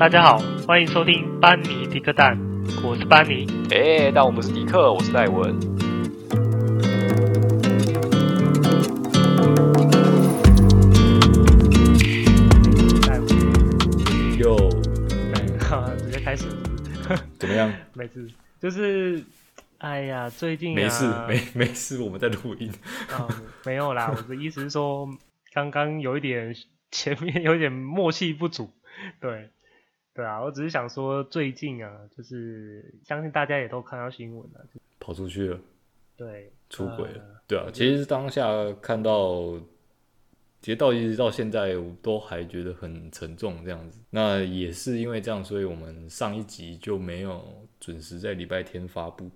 大家好，欢迎收听班尼迪克蛋，我是班尼。哎，但我们是迪克，我是戴文。戴文，有，直接开始。怎么样？没事，就是，哎呀，最近、啊、没事，没没事，我们在录音。没有啦，我的意思是说，刚刚有一点前面有一点默契不足。对，对啊，我只是想说，最近啊，就是相信大家也都看到新闻了，跑出去了，对，出轨了，呃、对啊，其实当下看到，其实到一直到现在，我都还觉得很沉重这样子。那也是因为这样，所以我们上一集就没有准时在礼拜天发布，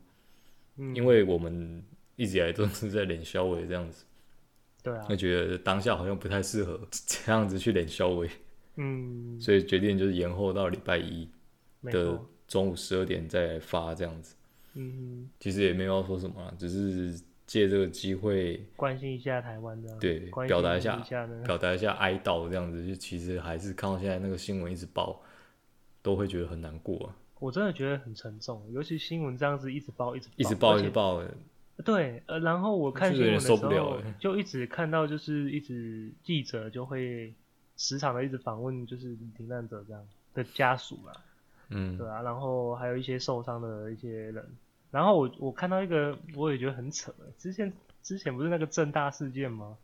嗯，因为我们一直以来都是在练肖话这样子，对啊，我觉得当下好像不太适合 这样子去练肖话。嗯，所以决定就是延后到礼拜一的中午十二点再发这样子。嗯，其实也没有要说什么，只是借这个机会关心一下台湾的，对，表达一下，表达一下哀悼这样子。就其实还是看到现在那个新闻一直报，都会觉得很难过啊。我真的觉得很沉重，尤其新闻这样子一直报，一直报一直报，一直报。对，呃，然后我看新闻的时候，就一直看到就是一直记者就会。时常的一直访问，就是罹难者这样的家属啊，嗯，对啊，然后还有一些受伤的一些人，然后我我看到一个，我也觉得很扯，之前之前不是那个正大事件吗？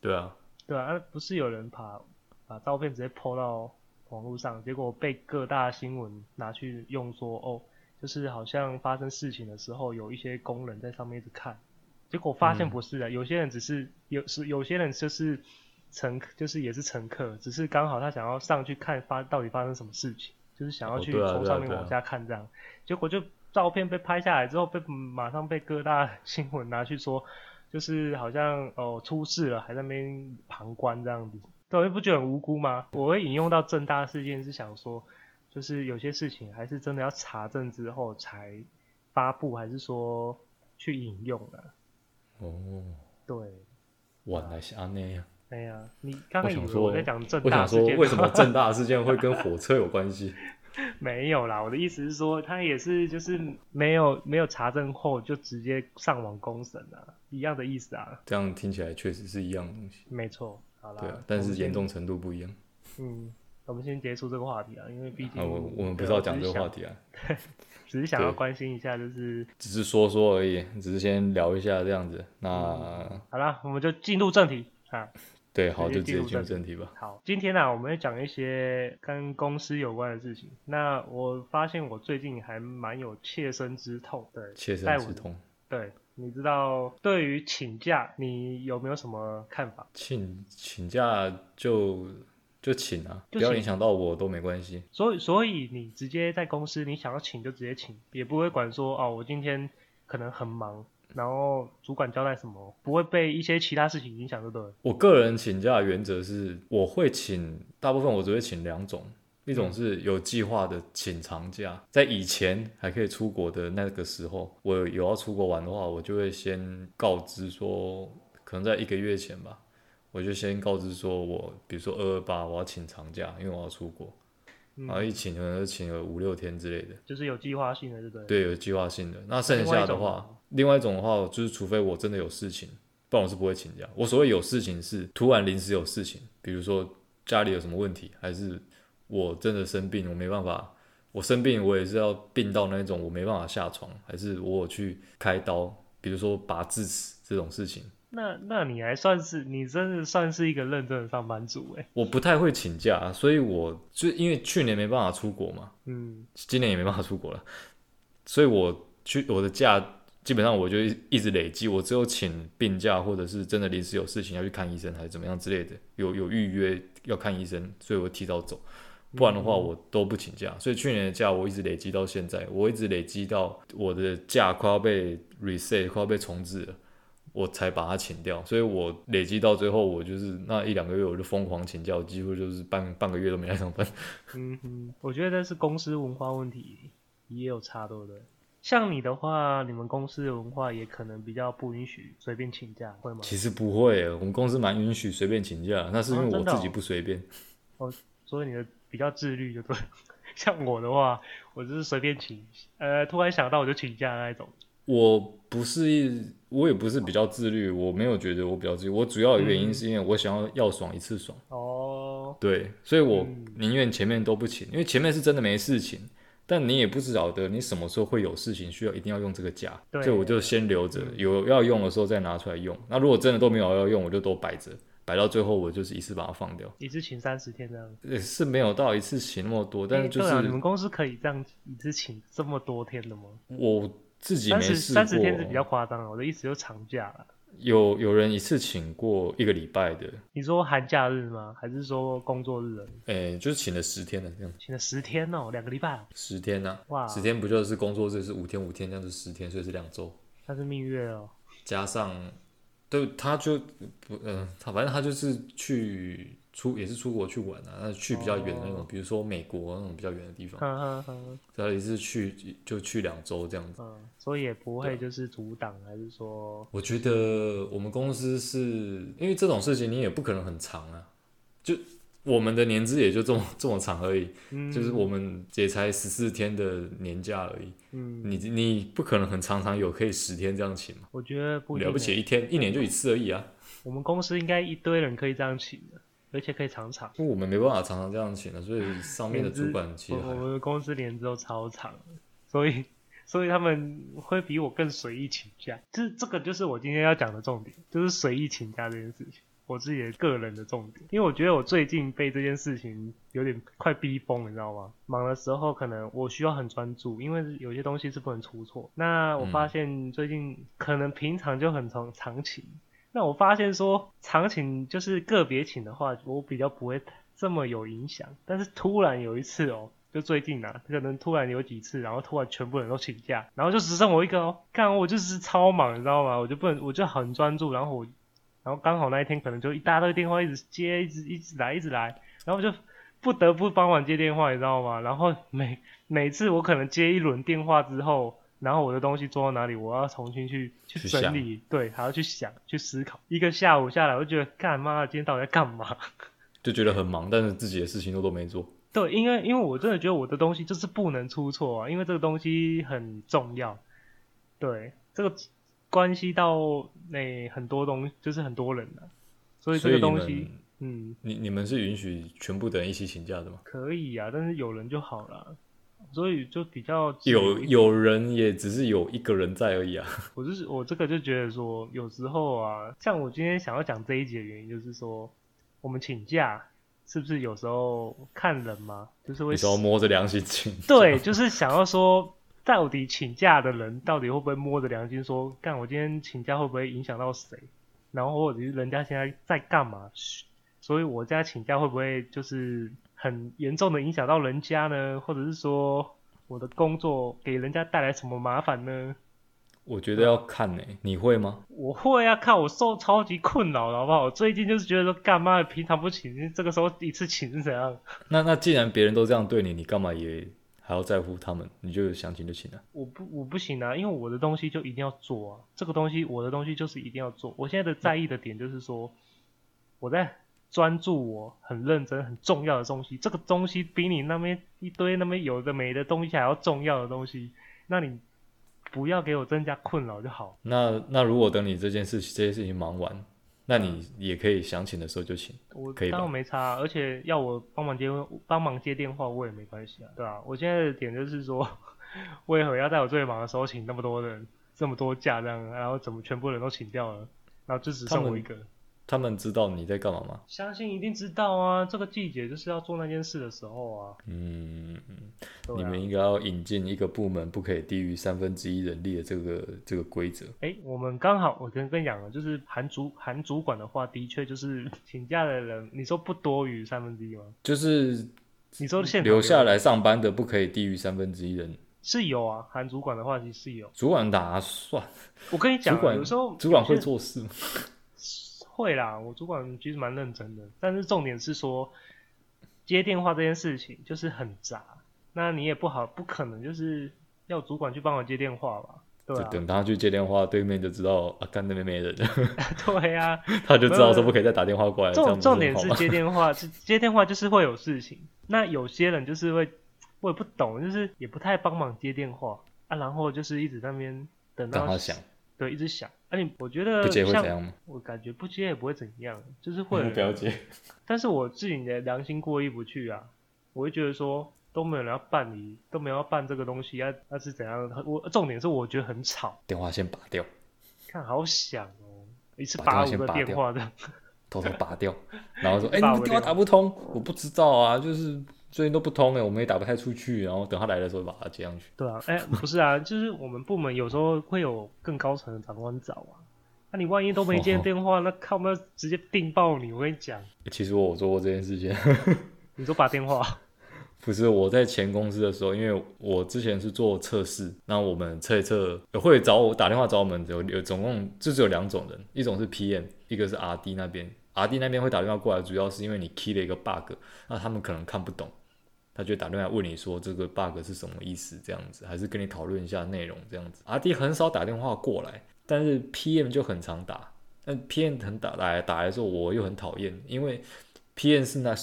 对啊，对啊，啊不是有人把把照片直接 po 到网络上，结果被各大新闻拿去用说，哦，就是好像发生事情的时候，有一些工人在上面一直看，结果发现不是的，嗯，有些人只是有是有些人就是。乘客就是也是乘客，只是刚好他想要上去看发到底发生什么事情，就是想要去从上面往下看这样，结果就照片被拍下来之后被马上被各大 新闻拿去说，就是好像哦出事了还在那边旁观这样子，对，你不觉得很无辜吗？我会引用到正大事件是想说，就是有些事情还是真的要查证之后才发布，还是说去引用啊？哦，对，原来是那样。哎呀，你刚刚想说我在讲正大事件，我想说为什么 正大事件会跟火车有关系？没有啦，我的意思是说，他也是就是没有没有查证后就直接上网公审啊，一样的意思啊。这样听起来确实是一样的东西。没错，好啦。对啊，但是严重程度不一样。嗯，我们先结束这个话题啊，因为毕竟、啊、我我们不是要讲这个话题啊，只是想要关心一下，就是只是说说而已，只是先聊一下这样子。那、嗯、好啦，我们就进入正题啊。对，好，就直接进入正题吧。好，今天呢、啊，我们要讲一些跟公司有关的事情。那我发现我最近还蛮有切身之痛，对，切身之痛。对，你知道对于请假，你有没有什么看法？请请假就就请啊，不要影响到我都没关系。所以所以你直接在公司，你想要请就直接请，也不会管说哦，我今天可能很忙。然后主管交代什么，不会被一些其他事情影响，对不对？我个人请假的原则是，我会请，大部分我只会请两种，一种是有计划的请长假，在以前还可以出国的那个时候，我有要出国玩的话，我就会先告知说，可能在一个月前吧，我就先告知说我，比如说二二八我要请长假，因为我要出国。然后一请可能就请了五六天之类的，就是有计划性的，对不对？对，有计划性的。那剩下的话，另外一种的话，就是除非我真的有事情，不然我是不会请假。我所谓有事情是突然临时有事情，比如说家里有什么问题，还是我真的生病，我没办法，我生病我也是要病到那种我没办法下床，还是我有去开刀，比如说拔智齿这种事情。那那你还算是，你真的算是一个认真的上班族哎。我不太会请假，所以我就因为去年没办法出国嘛，嗯，今年也没办法出国了，所以我去我的假基本上我就一直累积，我只有请病假或者是真的临时有事情要去看医生还是怎么样之类的，有有预约要看医生，所以我提早走，不然的话我都不请假。所以去年的假我一直累积到现在，我一直累积到我的假快要被 reset，快要被重置了。我才把它请掉，所以我累积到最后，我就是那一两个月我就疯狂请假，我几乎就是半半个月都没来上班。嗯哼，我觉得这是公司文化问题，也有差，对不对？像你的话，你们公司的文化也可能比较不允许随便请假，会吗？其实不会，我们公司蛮允许随便请假，那是因为我自己不随便。哦，所以你的比较自律，就对。像我的话，我就是随便请，呃，突然想到我就请假那一种。我不是，我也不是比较自律，我没有觉得我比较自律。我主要的原因是因为我想要要爽一次爽。哦、嗯。对，所以我宁愿前面都不请，因为前面是真的没事情，但你也不知道的，你什么时候会有事情需要一定要用这个假，所以我就先留着，有要用的时候再拿出来用。那如果真的都没有要用，我就都摆着。摆到最后，我就是一次把它放掉，一次请三十天这样子，也是没有到一次请那么多，但是就是、欸啊、你们公司可以这样一次请这么多天的吗？我自己没试过，三十天是比较夸张了，我的意思就是长假了。有有人一次请过一个礼拜的？你说寒假日吗？还是说工作日？哎、欸，就是请了十天的这样，请了十天哦，两个礼拜，十天呐、啊，哇，十天不就是工作日是五天五天，这样子十天，所以是两周，他是蜜月哦，加上。对，他就不，嗯、呃，他反正他就是去出，也是出国去玩啊，那去比较远的那种，哦、比如说美国那种比较远的地方，嗯嗯嗯，他也是去就去两周这样子，嗯，所以也不会就是阻挡，还是说？我觉得我们公司是因为这种事情你也不可能很长啊，就。我们的年资也就这么这么长而已，嗯、就是我们也才十四天的年假而已。嗯，你你不可能很常常有可以十天这样请嘛？我觉得不了不起，一天一年就一次而已啊。我们公司应该一堆人可以这样请的，而且可以常常。我们没办法常常这样请的，所以上面的主管其实我们的公司年资都超长，所以 所以他们会比我更随意请假。这这个就是我今天要讲的重点，就是随意请假这件事情。我自己的个人的重点，因为我觉得我最近被这件事情有点快逼疯，你知道吗？忙的时候可能我需要很专注，因为有些东西是不能出错。那我发现最近可能平常就很常常请，那我发现说常请就是个别请的话，我比较不会这么有影响。但是突然有一次哦，就最近啊，可能突然有几次，然后突然全部人都请假，然后就只剩我一个哦，看我就是超忙，你知道吗？我就不能，我就很专注，然后我。然后刚好那一天可能就一大堆电话一直接，一直一直来，一直来，然后就不得不帮忙接电话，你知道吗？然后每每次我可能接一轮电话之后，然后我的东西做到哪里，我要重新去去整理。对，还要去想，去思考。一个下午下来，我就觉得干妈？今天到底在干嘛？就觉得很忙，但是自己的事情都都没做。对，因为因为我真的觉得我的东西就是不能出错啊，因为这个东西很重要。对，这个。关系到那很多东西，就是很多人的，所以这个东西，嗯，你你们是允许全部的人一起请假的吗？可以啊，但是有人就好了，所以就比较有有人也只是有一个人在而已啊。我就是我这个就觉得说，有时候啊，像我今天想要讲这一节的原因，就是说我们请假是不是有时候看人嘛，就是会有时候摸着良心请，对，就是想要说。到底请假的人到底会不会摸着良心说，干我今天请假会不会影响到谁？然后或者是人家现在在干嘛？所以我家请假会不会就是很严重的影响到人家呢？或者是说我的工作给人家带来什么麻烦呢？我觉得要看呢、你会吗？我会啊，看我受超级困扰了，好不好？我最近就是觉得说，干嘛平常不请，这个时候一次请是怎样？那那既然别人都这样对你，你干嘛也？还要在乎他们，你就想请就请了。我不，我不行啊，因为我的东西就一定要做啊。这个东西，我的东西就是一定要做。我现在的在意的点就是说，我在专注我很认真、很重要的东西。这个东西比你那边一堆那边有的没的东西还要重要的东西，那你不要给我增加困扰就好。那那如果等你这件事情、这些事情忙完。那你也可以想请的时候就请，我可以当然没差，而且要我帮忙接帮忙接电话我也没关系啊，对吧？我现在的点就是说，为何要在我最忙的时候请那么多人这么多假这样，然后怎么全部人都请掉了，然后就只剩我一个。他们知道你在干嘛吗？相信一定知道啊！这个季节就是要做那件事的时候啊。嗯你们应该要引进一个部门不可以低于三分之一人力的这个这个规则。哎、欸，我们刚好我跟跟你讲了，就是韩主韩主管的话，的确就是请假的人，你说不多于三分之一吗？就是你说现留下来上班的不可以低于三分之一人。是有啊，韩主管的话其实是有。主管打算？我跟你讲，主管有时候主管会做事吗？会啦，我主管其实蛮认真的，但是重点是说接电话这件事情就是很杂，那你也不好不可能就是要主管去帮我接电话吧？对啊，等他去接电话，对面就知道啊，干那边没人。对呀、啊，他就知道说不可以再打电话过来。重重点是接电话，接电话就是会有事情，那有些人就是会我也不懂，就是也不太帮忙接电话啊，然后就是一直在那边等到他响，对，一直响。而、啊、且我觉得不接会怎样吗？我感觉不接也不会怎样，就是会不要接。但是我自己的良心过意不去啊，我会觉得说都没有人要办理，都没有要办这个东西，那、啊、那是怎样？我重点是我觉得很吵，电话先拔掉，看好响哦，一次拔五个电话的，偷偷拔掉，然后说 哎、欸，你的电话打不通，我不知道啊，就是。最近都不通哎，我们也打不太出去，然后等他来的时候把他接上去。对啊，哎、欸，不是啊，就是我们部门有时候会有更高层的长官找啊，那、啊、你万一都没接电话，哦、那靠，我们要直接定爆你！我跟你讲，其实我做过这件事情。你说拔电话？不是，我在前公司的时候，因为我之前是做测试，那我们测一测，会找我打电话找我们有有总共就只有两种人，一种是 PM，一个是 RD 那边。阿弟那边会打电话过来，主要是因为你 key 了一个 bug，那他们可能看不懂。他就打电话问你说这个 bug 是什么意思，这样子，还是跟你讨论一下内容这样子。阿弟很少打电话过来，但是 PM 就很常打。但 PM 很打来打来的时候，我又很讨厌，因为 PM 是那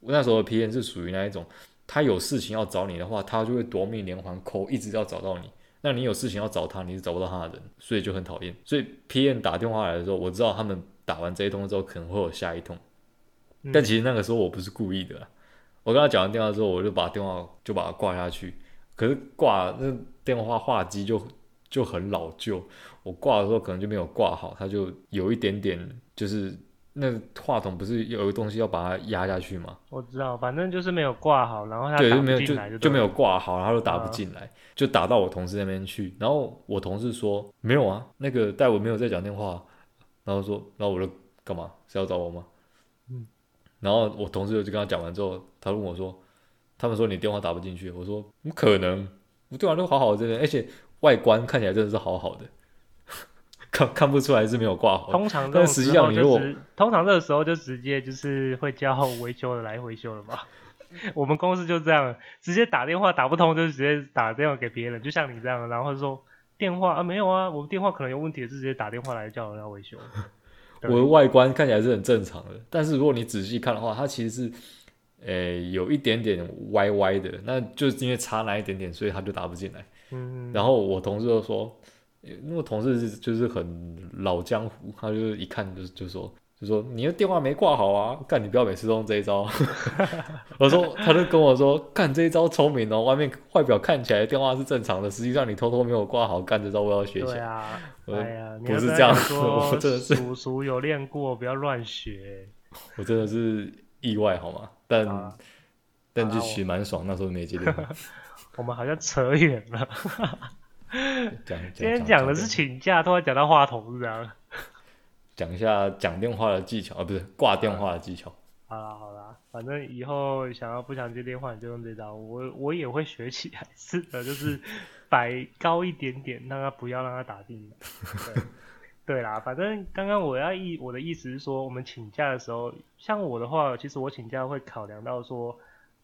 那时候的 PM 是属于那一种，他有事情要找你的话，他就会夺命连环 call，一直要找到你。那你有事情要找他，你是找不到他的人，所以就很讨厌。所以 PM 打电话来的时候，我知道他们打完这一通之后可能会有下一通，但其实那个时候我不是故意的。我跟他讲完电话之后，我就把电话就把它挂下去。可是挂那电话话机就就很老旧，我挂的时候可能就没有挂好，它就有一点点，就是那话筒不是有一个东西要把它压下去吗？我知道，反正就是没有挂好，然后他对，就没有就就没有挂好，然后就打不进来，啊，就打到我同事那边去。然后我同事说没有啊，那个戴文没有在讲电话。然后说，然后我就干嘛？是要找我吗？嗯。然后我同事就跟他讲完之后，他问我说：“他们说你电话打不进去。”我说：“不可能，我电话都好好的而且外观看起来真的是好好的，看看不出来是没有挂好。通常，但实际上你如果通常这个时候就直接就是会叫维修的来维修了吧？我们公司就这样，直接打电话打不通就直接打电话给别人，就像你这样，然后说电话啊没有啊，我们电话可能有问题，就直接打电话来叫人家维修。”我的外观看起来是很正常的，但是如果你仔细看的话，它其实是，诶、欸，有一点点歪歪的，那就是因为差那一点点，所以它就打不进来。嗯，然后我同事就说，因为同事是就是很老江湖，他就一看就就说。就说你的电话没挂好啊！干，你不要每次都用这一招。我说，他就跟我说，干这一招聪明哦，外面外表看起来电话是正常的，实际上你偷偷没有挂好，干这招我要学起来。对啊，哎呀，不是这样说，我真的是叔叔有练过，不要乱学。我真的是意外好吗？但、啊、但就其实蛮爽，那时候没接电话。我们好像扯远了。今天讲的是请假，突然讲到话筒是这样。讲一下讲电话的技巧啊，不是挂电话的技巧。好啦好啦，反正以后想要不想接电话，你就用这招。我我也会学起来，是的，就是摆高一点点，让他不要让他打进来。对，对啦，反正刚刚我要意我的意思是说，我们请假的时候，像我的话，其实我请假会考量到说，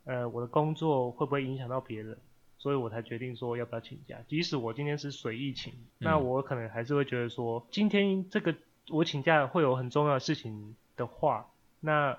呃，我的工作会不会影响到别人，所以我才决定说要不要请假。即使我今天是随意请，那我可能还是会觉得说，今天这个。我请假会有很重要的事情的话，那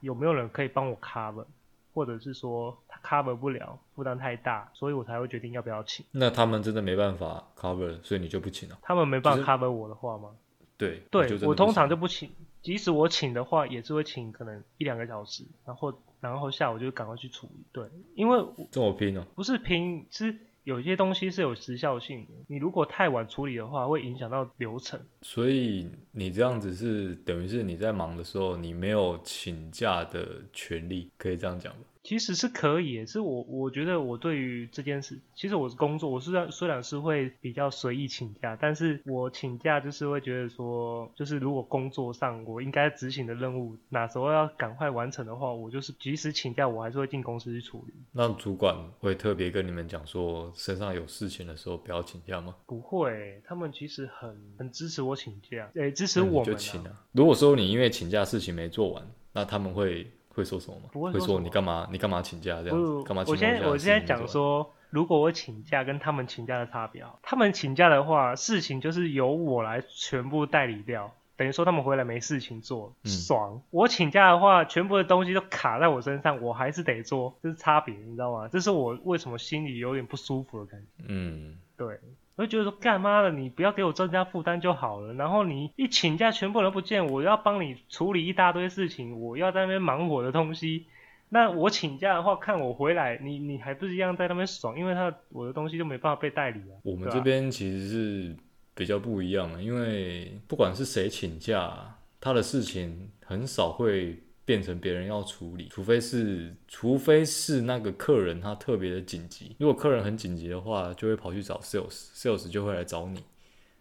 有没有人可以帮我 cover，或者是说他 cover 不了，负担太大，所以我才会决定要不要请。那他们真的没办法 cover，所以你就不请了？他们没办法 cover 我的话吗？就是、对，对我通常就不请，即使我请的话，也是会请可能一两个小时，然后然后下午就赶快去处理。对，因为这么拼呢、哦？不是拼，是。有些东西是有时效性的，你如果太晚处理的话，会影响到流程。所以你这样子是等于是你在忙的时候，你没有请假的权利，可以这样讲吗？其实是可以，是我我觉得我对于这件事，其实我是工作，我虽然虽然是会比较随意请假，但是我请假就是会觉得说，就是如果工作上我应该执行的任务，哪时候要赶快完成的话，我就是即使请假，我还是会进公司去处理。那主管会特别跟你们讲说，身上有事情的时候不要请假吗？不会，他们其实很很支持我请假，诶、欸，支持我们、啊。就请啊。如果说你因为请假事情没做完，那他们会。会说什么吗？不会说，你干嘛？你干嘛请假这样子？干嘛请假？我现在我现在讲说，如果我请假跟他们请假的差别，他们请假的话，事情就是由我来全部代理掉，等于说他们回来没事情做，嗯、爽。我请假的话，全部的东西都卡在我身上，我还是得做，这是差别，你知道吗？这是我为什么心里有点不舒服的感觉。嗯，对，我就觉得说，干嘛的，你不要给我增加负担就好了。然后你一请假，全部人不见，我要帮你处理一大堆事情，我要在那边忙我的东西。那我请假的话，看我回来，你你还不是一样在那边爽？因为他我的东西就没办法被代理啊。我们这边其实是比较不一样的，因为不管是谁请假，他的事情很少会变成别人要处理，除非是除非是那个客人他特别的紧急。如果客人很紧急的话，就会跑去找 sales，sales 就会来找你。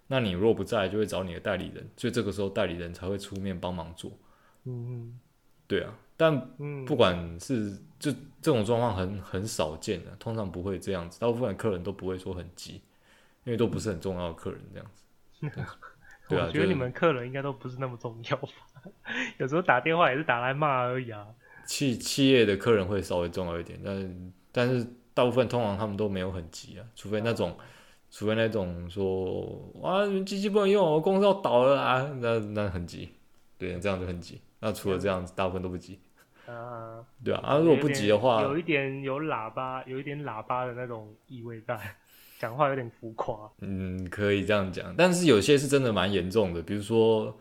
那你若不在，就会找你的代理人，所以这个时候代理人才会出面帮忙做。嗯，对啊。但不管是就这种状况很很少见的，通常不会这样子。大部分的客人都不会说很急，因为都不是很重要的客人这样子。对啊，我觉得你们客人应该都不是那么重要吧？有时候打电话也是打来骂而已啊。企企业的客人会稍微重要一点，但但是大部分通常他们都没有很急啊，除非那种，除非那种说哇，机器不能用，我公司要倒了啊，那那很急，对，这样就很急。那除了这样子，大部分都不急。啊，对啊，啊，如果不急的话，有一点有喇叭，有一点喇叭的那种意味在，讲话有点浮夸。嗯，可以这样讲，但是有些是真的蛮严重的，比如说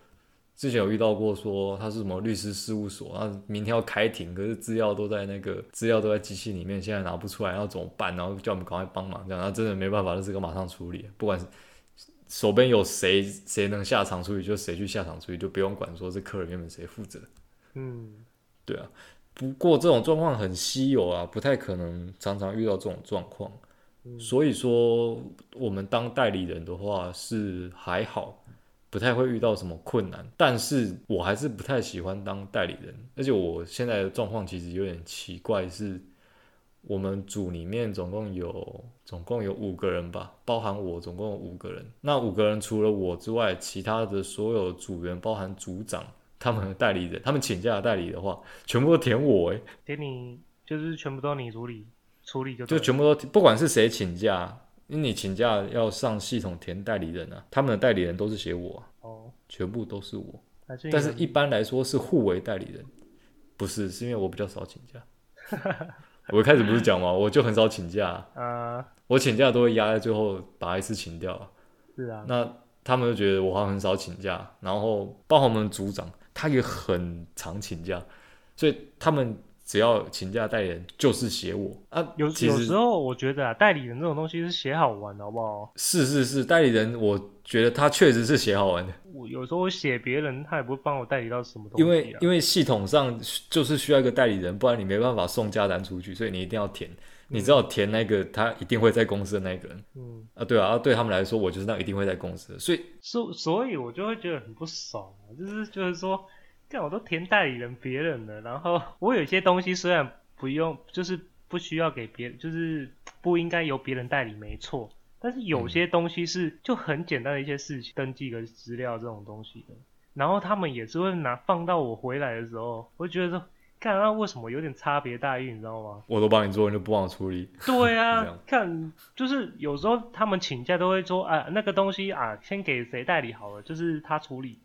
之前有遇到过，说他是什么律师事务所，然后明天要开庭，可是资料都在那个资料都在机器里面，现在拿不出来，要怎么办？然后叫我们赶快帮忙，这样，他真的没办法，那这个马上处理，不管是手边有谁谁能下场处理，就谁去下场处理，就不用管说是客人原本谁负责。嗯。对啊，不过这种状况很稀有啊，不太可能常常遇到这种状况。嗯、所以说，我们当代理人的话是还好，不太会遇到什么困难。但是我还是不太喜欢当代理人，而且我现在的状况其实有点奇怪，是我们组里面总共有总共有五个人吧，包含我总共有五个人。那五个人除了我之外，其他的所有组员，包含组长。他们的代理人，他们请假的代理的话，全部都填我哎，填你就是全部都你处理，处理就就全部都不管是谁请假，因为你请假要上系统填代理人啊，他们的代理人都是写我哦，全部都是我，是但是一般来说是互为代理人，不是是因为我比较少请假，我一开始不是讲吗？我就很少请假啊，我请假都会压在最后把一次请掉，是啊，那他们就觉得我好像很少请假，然后包括我们组长。他也很常请假，所以他们只要请假代理人就是写我啊。有有时候我觉得啊，代理人这种东西是写好玩的，好不好？是是是，代理人我觉得他确实是写好玩的。我有时候我写别人，他也不会帮我代理到什么东西啊。因为因为系统上就是需要一个代理人，不然你没办法送假单出去，所以你一定要填。你知道填那个，他一定会在公司的那个人。嗯啊，对啊，对他们来说，我就是那一定会在公司的，所以所所以，我就会觉得很不爽，就是就是说，看我都填代理人别人的，然后 我有些东西虽然不用，就是不需要给别人，就是不应该由别人代理，没错，但是有些东西是就很简单的一些事情，登记个资料这种东西的，然后他们也是会拿放到我回来的时候，我就觉得说。看那为什么有点差别待遇，你知道吗？我都帮你做，你就不帮我处理。对啊，看就是有时候他们请假都会说啊，那个东西啊，先给谁代理好了，就是他处理。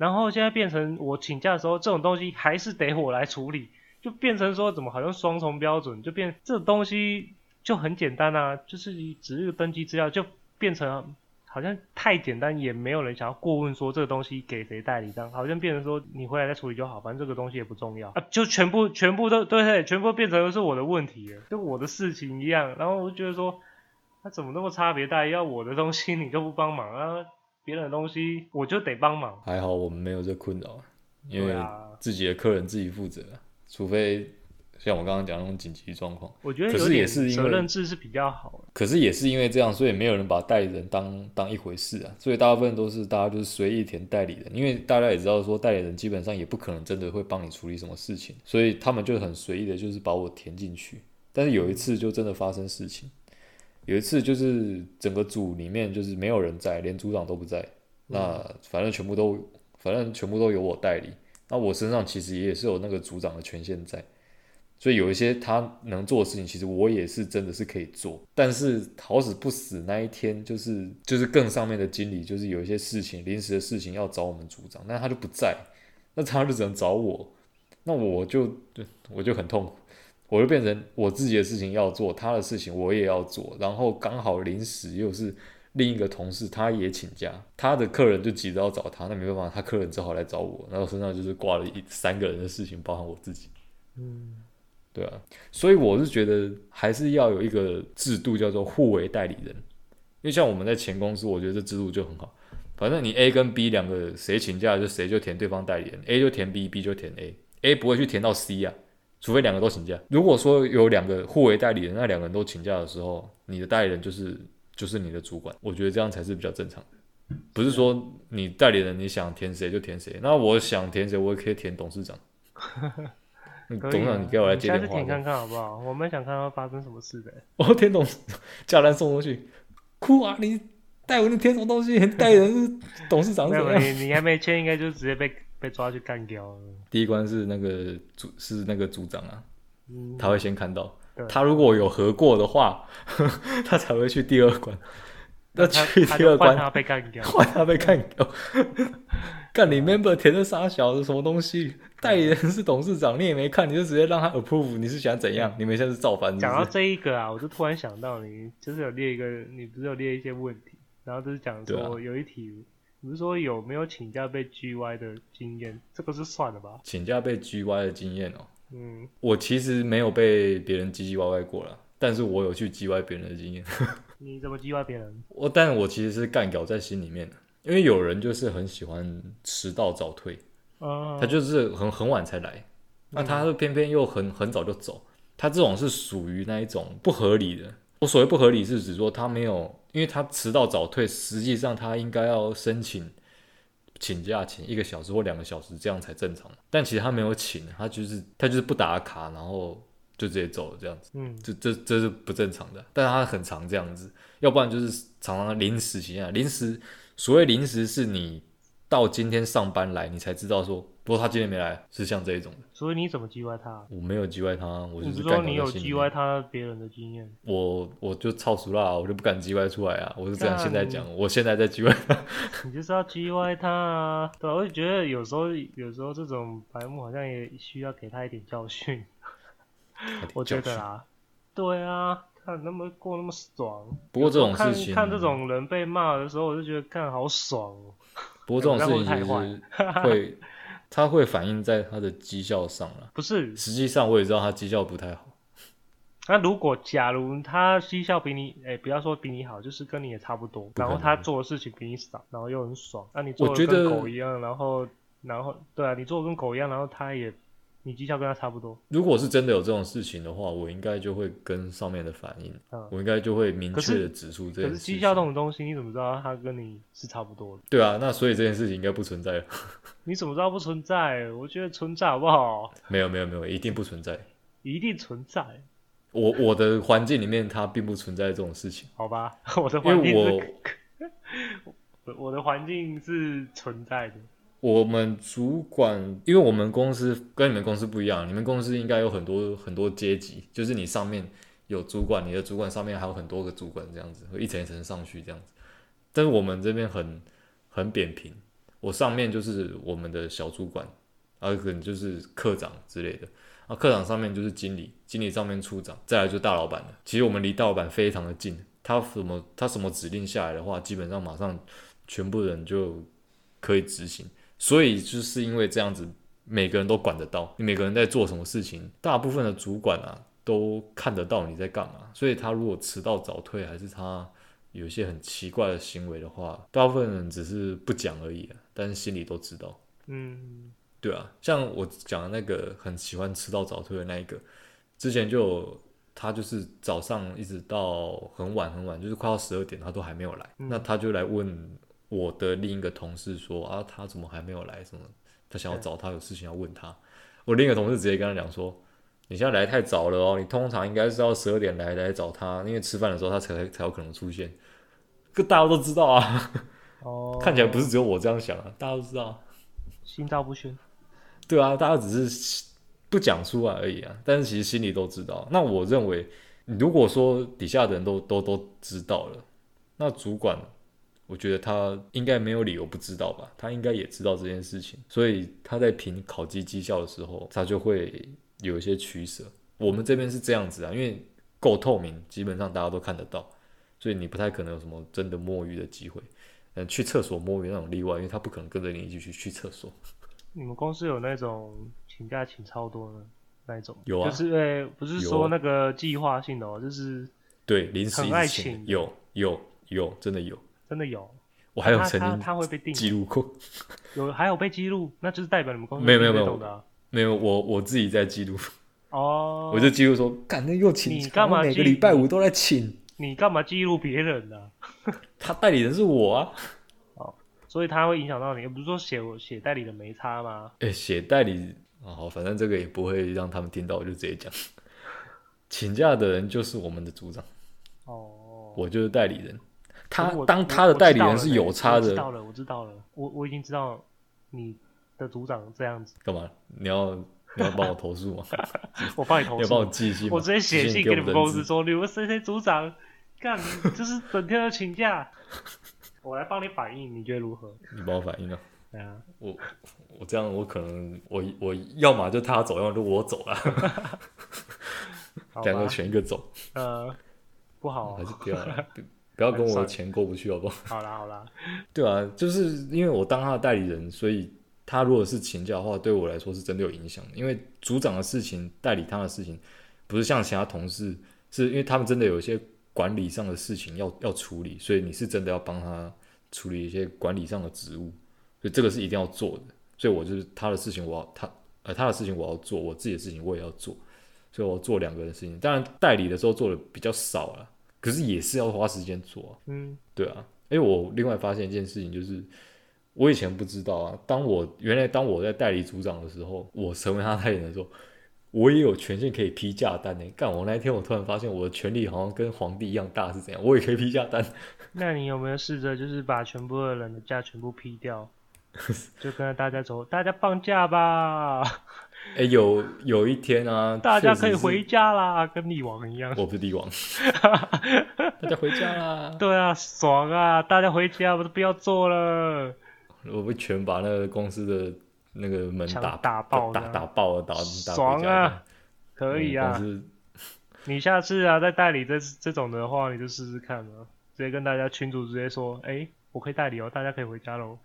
然后现在变成我请假的时候，这种东西还是得我来处理，就变成说怎么好像双重标准，就变这东西就很简单啊，就是只是登记资料就变成。好像太简单，也没有人想要过问说这个东西给谁代理，这样好像变成说你回来再处理就好，反正这个东西也不重要啊，就全部全部都对对，全部变成是我的问题了，就我的事情一样。然后我就觉得说，他怎么那么差别待遇？要我的东西你就不帮忙啊，别人的东西我就得帮忙。还好我们没有这困扰，因为自己的客人自己负责，除非。像我刚刚讲那种紧急状况，我觉得有点责任制是比较好。可是也是因为这样，所以没有人把代理人当当一回事啊。所以大部分都是大家就是随意填代理人，因为大家也知道说代理人基本上也不可能真的会帮你处理什么事情，所以他们就很随意的，就是把我填进去。但是有一次就真的发生事情，有一次就是整个组里面就是没有人在，连组长都不在，那反正全部都反正全部都由我代理，那我身上其实也是有那个组长的权限在。所以有一些他能做的事情，其实我也是真的是可以做。但是好死不死那一天，就是就是更上面的经理，就是有一些事情临时的事情要找我们组长，但他就不在，那他就只能找我，那我就我就很痛苦，我就变成我自己的事情要做，他的事情我也要做，然后刚好临时又是。另一个同事他也请假，他的客人就急着要找他，那没办法，他客人只好来找我，然后身上就是挂了一三个人的事情，包含我自己。嗯，对啊，所以我是觉得还是要有一个制度叫做互为代理人，因为像我们在前公司，我觉得这制度就很好，反正你 A 跟 B 两个谁请假就谁就填对方代理人，A 就填 B，B 就填 A，A 不会去填到 C 啊，除非两个都请假。如果说有两个互为代理人，那两个人都请假的时候，你的代理人就是。就是你的主管，我觉得这样才是比较正常的，不是说你代理人你想填谁就填谁。那我想填谁，我也可以填董事长。董事长，你给我来接电话。下次填看看好不好？我们想看看发生什么事的。我填董事长，叫人送东西，哭啊！你代我你填什么东西？代理人是董事长是是，你你还没签，应该就直接被被抓去干掉了。第一关是那个组是那个组长啊，嗯、他会先看到。他如果有合过的话，他才会去第二关。那去第二关，换他被干掉，换他被干掉。干你 member 填的傻小子什么东西？代理人是董事长，你也没看，你就直接让他 approve，你是想怎样？你们现在是造反？讲到这一个啊，我就突然想到你，你就是有列一个，你不是有列一些问题，然后就是讲说有一题，不是说有没有请假被 GY 的经验？这个是算了吧？请假被 GY 的经验哦。嗯，我其实没有被别人唧唧歪歪过了，但是我有去唧歪别人的经验。你怎么唧歪别人？我，但我其实是干譙在心里面的，因为有人就是很喜欢迟到早退，啊、他就是很很晚才来，那他又偏偏又很很早就走，他这种是属于那一种不合理的。我所谓不合理是指说他没有，因为他迟到早退，实际上他应该要申请。请假请一个小时或两个小时，这样才正常。但其实他没有请，他就是他就是不打卡，然后就直接走了这样子。嗯，这这这是不正常的。但是他很常这样子，要不然就是常常临时请假。临时所谓临时是你到今天上班来，你才知道说。不过他今天没来，是像这一种的。所以你怎么击歪他？我没有击歪他，我就是。你说你有击歪他别人的经验？我我就超熟啦，我就不敢击歪出来啊！我是这样现在讲，我现在在击歪他。你就是要击歪他啊！对，我就觉得有时候有时候这种白目好像也需要给他一点教训。我觉得啊，对啊，看那么过那么爽。不过这种事情，看，看这种人被骂的时候，我就觉得看好爽哦。不过这种 事情其实会。他会反映在他的绩效上了，不是？实际上我也知道他绩效不太好。那如果假如他绩效比你，哎、欸，不要说比你好，就是跟你也差不多，然后他做的事情比你少，然后又很爽，那你做的跟狗一样，然后，然后，对啊，你做的跟狗一样，然后他也。你绩效跟他差不多。如果是真的有这种事情的话，我应该就会跟上面的反映，嗯、我应该就会明确的指出这件事。可是绩效这种东西，你怎么知道他跟你是差不多的？对啊，那所以这件事情应该不存在了。你怎么知道不存在？我觉得存在好不好？没有没有没有，一定不存在。一定存在。我我的环境里面，它并不存在这种事情。好吧，我的环境是，我我的环境是存在的。我们主管，因为我们公司跟你们公司不一样，你们公司应该有很多很多阶级，就是你上面有主管，你的主管上面还有很多个主管，这样子会一层一层上去这样子。但是我们这边很很扁平，我上面就是我们的小主管，啊，可能就是课长之类的，啊，课长上面就是经理，经理上面处长，再来就大老板了。其实我们离大老板非常的近，他什么他什么指令下来的话，基本上马上全部人就可以执行。所以就是因为这样子，每个人都管得到，你每个人在做什么事情，大部分的主管啊都看得到你在干嘛。所以他如果迟到早退，还是他有一些很奇怪的行为的话，大部分人只是不讲而已啊，但是心里都知道。嗯，对啊，像我讲的那个很喜欢迟到早退的那一个，之前就有他就是早上一直到很晚很晚，就是快到十二点，他都还没有来，嗯、那他就来问。我的另一个同事说啊，他怎么还没有来？什么？他想要找他，有事情要问他。我另一个同事直接跟他讲说：“你现在来太早了哦，你通常应该是要十二点来来找他，因为吃饭的时候他才才有可能出现。”这大家都知道啊。哦。看起来不是只有我这样想啊，大家都知道。心照不宣。对啊，大家只是不讲出来而已啊。但是其实心里都知道。那我认为，如果说底下的人都都都知道了，那主管，我觉得他应该没有理由不知道吧？他应该也知道这件事情，所以他在评考绩绩效的时候，他就会有一些取舍。我们这边是这样子啊，因为够透明，基本上大家都看得到，所以你不太可能有什么真的摸鱼的机会。嗯，去厕所摸鱼那种例外，因为他不可能跟着你一起去去厕所。你们公司有那种请假请超多的那一种？有啊，就是呃，不是说那个计划性的哦，就是对临时很爱请，有有有，真的有，真的有。我还有曾经他会被记录过，有还有被记录，那就是代表你们公司没有没有没有。没有我我自己在记录。哦，我就记录说，干那又请，你干嘛每个礼拜五都来请？你干嘛记录别人呢？他代理人是我啊，哦，所以他会影响到你，不是说写我写代理的没差吗？哎、欸，写代理啊，好，反正这个也不会让他们听到，我就直接讲，请假的人就是我们的组长，哦，我就是代理人，他当他的代理人是有差的，我知道了，我知道了，我我已经知道你的组长这样子，干嘛？你要你要帮我投诉吗？我帮你投诉，你要帮我寄信，我直接写信给你们公司说，你们谁谁组长。干，就是整天都请假，我来帮你反映，你觉得如何？你帮我反映啊？对啊，我我这样，我可能我我要么就他走，要么就我走了，两个选一个走。呃，不好，还是不要了，不要跟我的钱过不去，好不好？好 啦好啦，对啊，就是因为我当他的代理人，所以他如果是请假的话，对我来说是真的有影响。因为组长的事情，代理他的事情，不是像其他同事，是因为他们真的有一些。管理上的事情要要处理，所以你是真的要帮他处理一些管理上的职务，所以这个是一定要做的。所以我就是他的事情我要他呃他的事情我要做，我自己的事情我也要做，所以我要做两个人的事情。当然代理的时候做的比较少了，可是也是要花时间做啊。嗯，对啊。因为我另外发现一件事情，就是我以前不知道啊，当我原来当我在代理组长的时候，我成为他代理人的时候。我也有权限可以批假单呢。干，我那一天我突然发现我的权力好像跟皇帝一样大，是怎样？我也可以批假单。那你有没有试着就是把全部的人的假全部批掉，就跟着大家走，大家放假吧。哎、欸，有有一天啊，大家可以回家啦，跟帝王一样。我不是帝王，大家回家啦。对啊，爽啊！大家回家，我都不要做了。我不全把那个公司的。那个门打打爆，打打爆了，打打爽啊！可以啊，嗯、你下次啊在代理这这种的话，你就试试看啊，直接跟大家群主直接说，哎、欸，我可以代理哦，大家可以回家喽。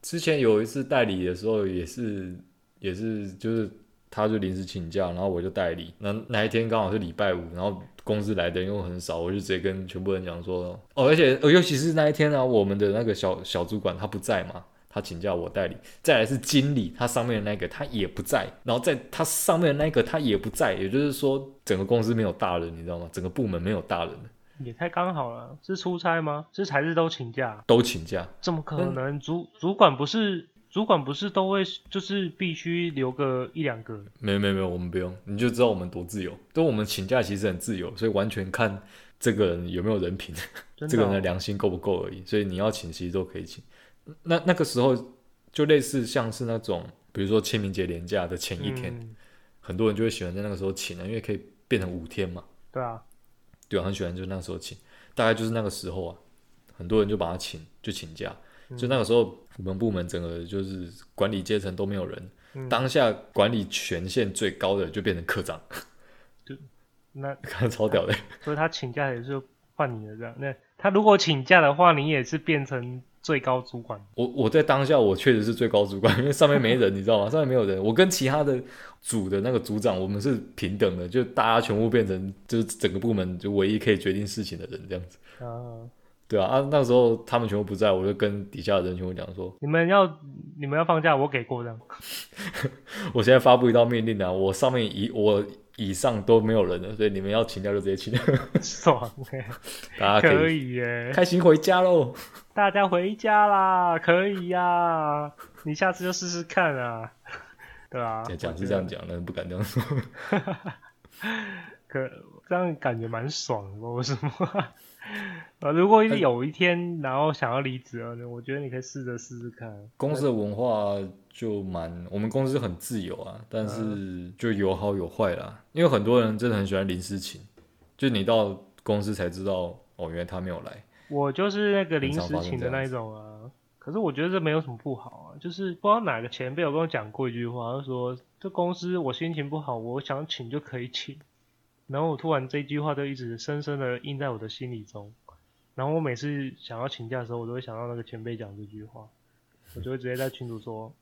之前有一次代理的时候，也是也是就是他就临时请假，然后我就代理。那那一天刚好是礼拜五，然后公司来的人又很少，我就直接跟全部人讲说，哦，而且尤其是那一天啊，我们的那个小小主管他不在嘛。他请假我代理，再来是经理，他上面的那个他也不在，然后在他上面的那个他也不在，也就是说整个公司没有大人，你知道吗？整个部门没有大人。也太刚好了，是出差吗？是还是都请假？都请假？怎么可能？主主管不是主管不是都会就是必须留个一两个？没有没有没有，我们不用，你就知道我们多自由。都我们请假其实很自由，所以完全看这个人有没有人品，哦、这个人的良心够不够而已。所以你要请其实都可以请。那那个时候就类似像是那种，比如说清明节连假的前一天，嗯、很多人就会喜欢在那个时候请啊，因为可以变成五天嘛。对啊，对啊，很喜欢就那个时候请，大概就是那个时候啊，很多人就把他请就请假，嗯、就那个时候我们部门整个就是管理阶层都没有人，嗯、当下管理权限最高的就变成科长，就那 看超屌的，所以他请假也是换你的这样，那他如果请假的话，你也是变成。最高主管，我我在当下我确实是最高主管，因为上面没人，你知道吗？上面没有人，我跟其他的组的那个组长，我们是平等的，就大家全部变成就是整个部门就唯一可以决定事情的人这样子。啊，对啊，啊，那时候他们全部不在，我就跟底下的人全部讲说，你们要你们要放假，我给过这样。我现在发布一道命令啊，我上面以我。以上都没有人了，所以你们要请假就直接请。爽哎，大家可以耶，开心回家喽！大家回家啦，可以呀、啊，你下次就试试看啊，对啊，讲是这样讲，但是不敢这样说。可这样感觉蛮爽的，为什么？啊，如果有一天然后想要离职了，我觉得你可以试着试试看。公司的文化就蛮，我们公司很自由啊，但是就有好有坏啦。因为很多人真的很喜欢临时请，就你到公司才知道，哦，原来他没有来。我就是那个临时请的那一种啊。可是我觉得这没有什么不好啊，就是不知道哪个前辈有跟我讲过一句话，他说这公司我心情不好，我想请就可以请。然后我突然这句话就一直深深的印在我的心里中。然后我每次想要请假的时候，我都会想到那个前辈讲这句话，我就会直接在群主说，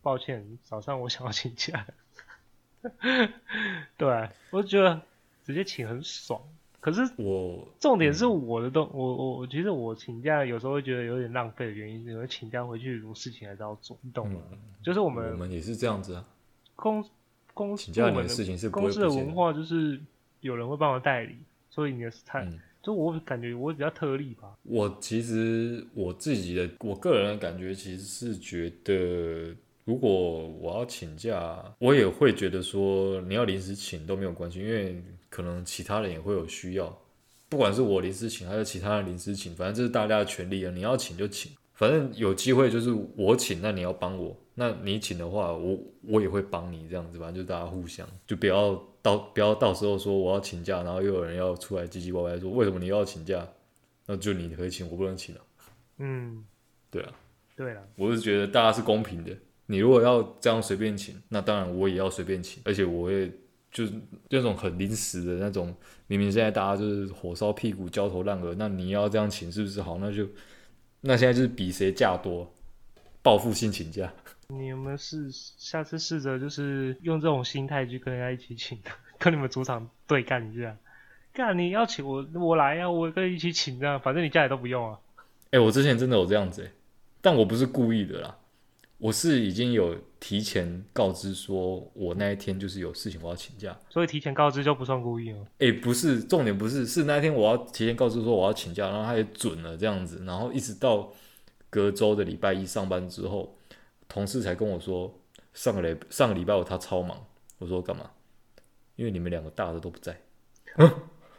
抱歉，早上我想要请假。对，我觉得直接请很爽。可是我重点是我的东我我我其实我请假有时候会觉得有点浪费的原因，因为请假回去有事情还是要做，你懂吗？嗯、就是我们我们也是这样子啊。公公请假的事情是公司的文化，就是有人会帮我代理，所以你的太、嗯、就我感觉我比较特例吧。我其实我自己的我个人的感觉其实是觉得。如果我要请假，我也会觉得说你要临时请都没有关系，因为可能其他人也会有需要，不管是我临时请还是其他人临时请，反正这是大家的权利啊。你要请就请，反正有机会就是我请，那你要帮我，那你请的话，我我也会帮你这样子，反正就大家互相，就不要到不要到时候说我要请假，然后又有人要出来唧唧歪歪说为什么你要请假，那就你可以请，我不能请了。嗯，对啊，对啊，我是觉得大家是公平的。你如果要这样随便请，那当然我也要随便请，而且我也就是那种很临时的那种，明明现在大家就是火烧屁股、焦头烂额，那你要这样请是不是好？那就那现在就是比谁假多，报复性请假。你有没有试下次试着就是用这种心态去跟人家一起请，跟你们主场对干一下？干你要请我我来呀、啊，我跟你一起请这样，反正你家里都不用啊。哎、欸，我之前真的有这样子、欸，但我不是故意的啦。我是已经有提前告知说，我那一天就是有事情，我要请假。所以提前告知就不算故意哦。哎、欸，不是，重点不是，是那一天我要提前告知说我要请假，然后他也准了这样子，然后一直到隔周的礼拜一上班之后，同事才跟我说，上个礼上个礼拜我他超忙。我说干嘛？因为你们两个大的都不在。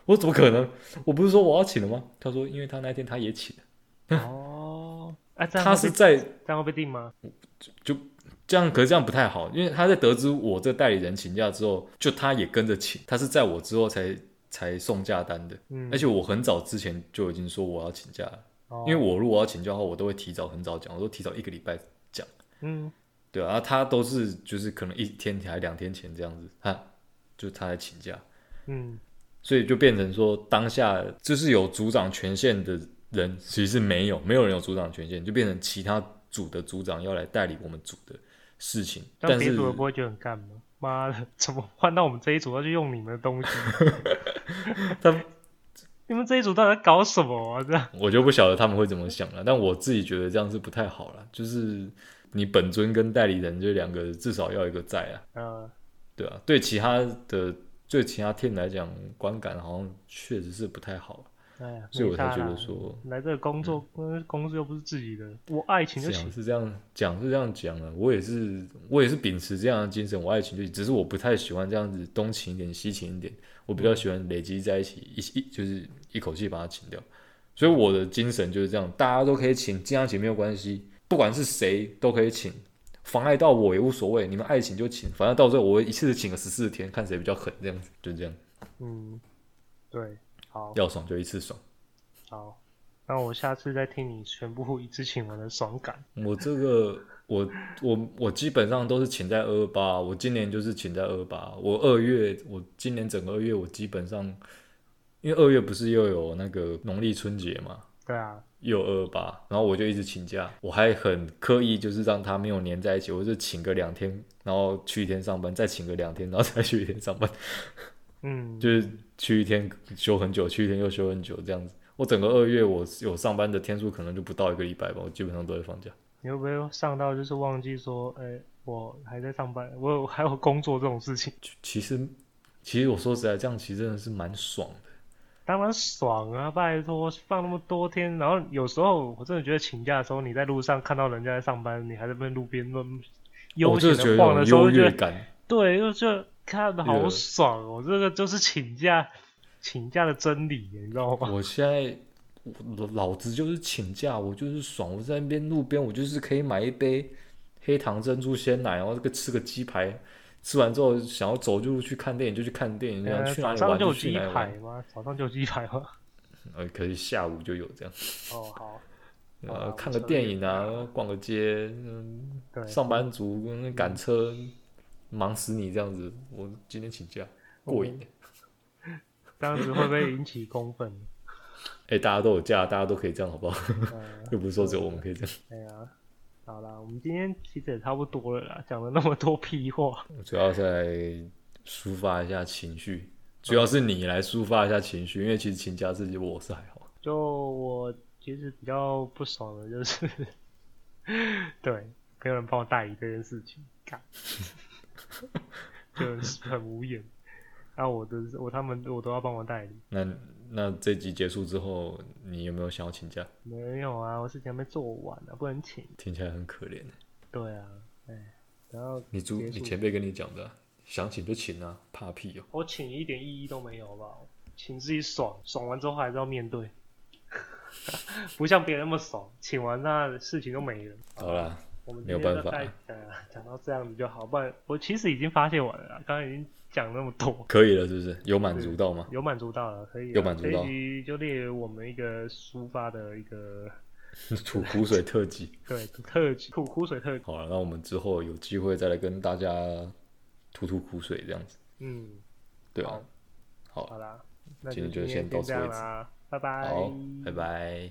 我说怎么可能？我不是说我要请了吗？他说，因为他那天他也请了。哦，啊、他是在这样会被定吗？就就这样，可是这样不太好，因为他在得知我这代理人请假之后，就他也跟着请，他是在我之后才才送假单的，嗯，而且我很早之前就已经说我要请假了，哦，因为我如果要请假的话，我都会提早很早讲，我都提早一个礼拜讲，嗯，对啊，他都是就是可能一天还两天前这样子，他，就他在请假，嗯，所以就变成说当下就是有组长权限的人，其实是没有，没有人有组长权限，就变成其他。组的组长要来代理我们组的事情，但别组的不会觉得很干吗？妈的，怎么换到我们这一组要去用你们的东西？他们你们这一组到底在搞什么啊？这样我就不晓得他们会怎么想了。但我自己觉得这样是不太好了。就是你本尊跟代理人这两个至少要一个在啊。嗯，对啊，对其他的对其他 team 来讲，观感好像确实是不太好。哎呀，所以我才觉得说，来这个工作，嗯，公司又不是自己的，我爱情就行。是这样讲，是这样讲的。我也是，我也是秉持这样的精神，我爱情就请。只是我不太喜欢这样子东请一点，西请一点。我比较喜欢累积在一起，一一就是一口气把它请掉。所以我的精神就是这样，大家都可以请，经常请没有关系，不管是谁都可以请，妨碍到我也无所谓。你们爱请就请，反正到最后我一次请个十四天，看谁比较狠，这样子就这样。嗯，对。好，要爽就一次爽。好，那我下次再听你全部一次请完的爽感。我这个，我我我基本上都是请在二二八，我今年就是请在二二八。我二月，我今年整个二月，我基本上，因为二月不是又有那个农历春节嘛？对啊，又二二八，然后我就一直请假，我还很刻意就是让他没有黏在一起，我就请个两天，然后去一天上班，再请个两天，然后再去一天上班。嗯，就是去一天休很久，去一天又休很久这样子。我整个二月我有上班的天数可能就不到一个礼拜吧，我基本上都在放假。你会不会上到就是忘记说，哎、欸，我还在上班，我有还有工作这种事情？其实，其实我说实在，这样其实真的是蛮爽的。当然爽啊，拜托，放那么多天，然后有时候我真的觉得请假的时候，你在路上看到人家在上班，你还在那边路边那么悠闲的晃的时候，就觉得对，就就。看的好爽哦！这个就是请假，请假的真理，你知道吗？我现在老子就是请假，我就是爽。我在那边路边，我就是可以买一杯黑糖珍珠鲜奶，然后这个吃个鸡排，吃完之后想要走就去看电影就去看电影，这样、呃、去哪里玩就去哪里玩吗？早上就鸡排吗？呃，可是下午就有这样。哦，好。呃，看个电影啊，逛个街，嗯，上班族跟赶车，忙死你这样子。我今天请假，过瘾。这样子会不会引起公愤？哎、欸，大家都有假，大家都可以这样，好不好？嗯、又不是说只有我们可以这样。哎呀，好啦，我们今天其实也差不多了啦，讲了那么多屁话，主要是来抒发一下情绪，主要是你来抒发一下情绪，因为其实请假自己我是还好。就我。其实比较不爽的就是，对，没有人帮我代理这件事情，干，就是很无言。那、啊、我的我他们我都要帮忙代理。那那这集结束之后，你有没有想要请假？没有啊，我事情还没做完呢、啊，不能请。听起来很可怜。对啊，哎，然后你主你前辈跟你讲的、啊，想请就请啊，怕屁哦。我请一点意义都没有，好不好？请自己爽，爽完之后还是要面对。不像别人那么爽，请完那事情都没了。好了，我们没有办法。呃，讲到这样子就好，不然我其实已经发泄完了，刚刚已经讲那么多，可以了，是不是？有满足到吗？有满足到了，可以。有满足到。这一集就列为我们一个抒发的一个 吐苦水特辑。对，特辑吐苦水特辑。好了，那我们之后有机会再来跟大家吐吐苦水，这样子。嗯，对啊。好，好啦，那今天就先到此为止。拜拜。好，拜拜。